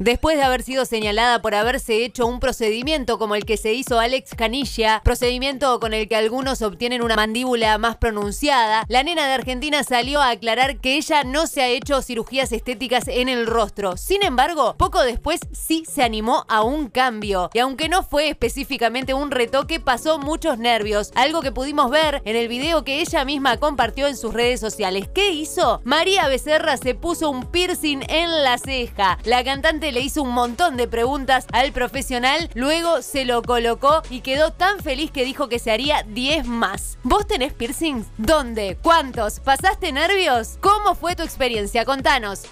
Después de haber sido señalada por haberse hecho un procedimiento como el que se hizo Alex Canilla, procedimiento con el que algunos obtienen una mandíbula más pronunciada, la nena de Argentina salió a aclarar que ella no se ha hecho cirugías estéticas en el rostro. Sin embargo, poco después sí se animó a un cambio. Y aunque no fue específicamente un retoque, pasó muchos nervios. Algo que pudimos ver en el video que ella misma compartió en sus redes sociales. ¿Qué hizo? María Becerra se puso un piercing en la ceja. La cantante le hizo un montón de preguntas al profesional, luego se lo colocó y quedó tan feliz que dijo que se haría 10 más. ¿Vos tenés piercings? ¿Dónde? ¿Cuántos? ¿Pasaste nervios? ¿Cómo fue tu experiencia? Contanos.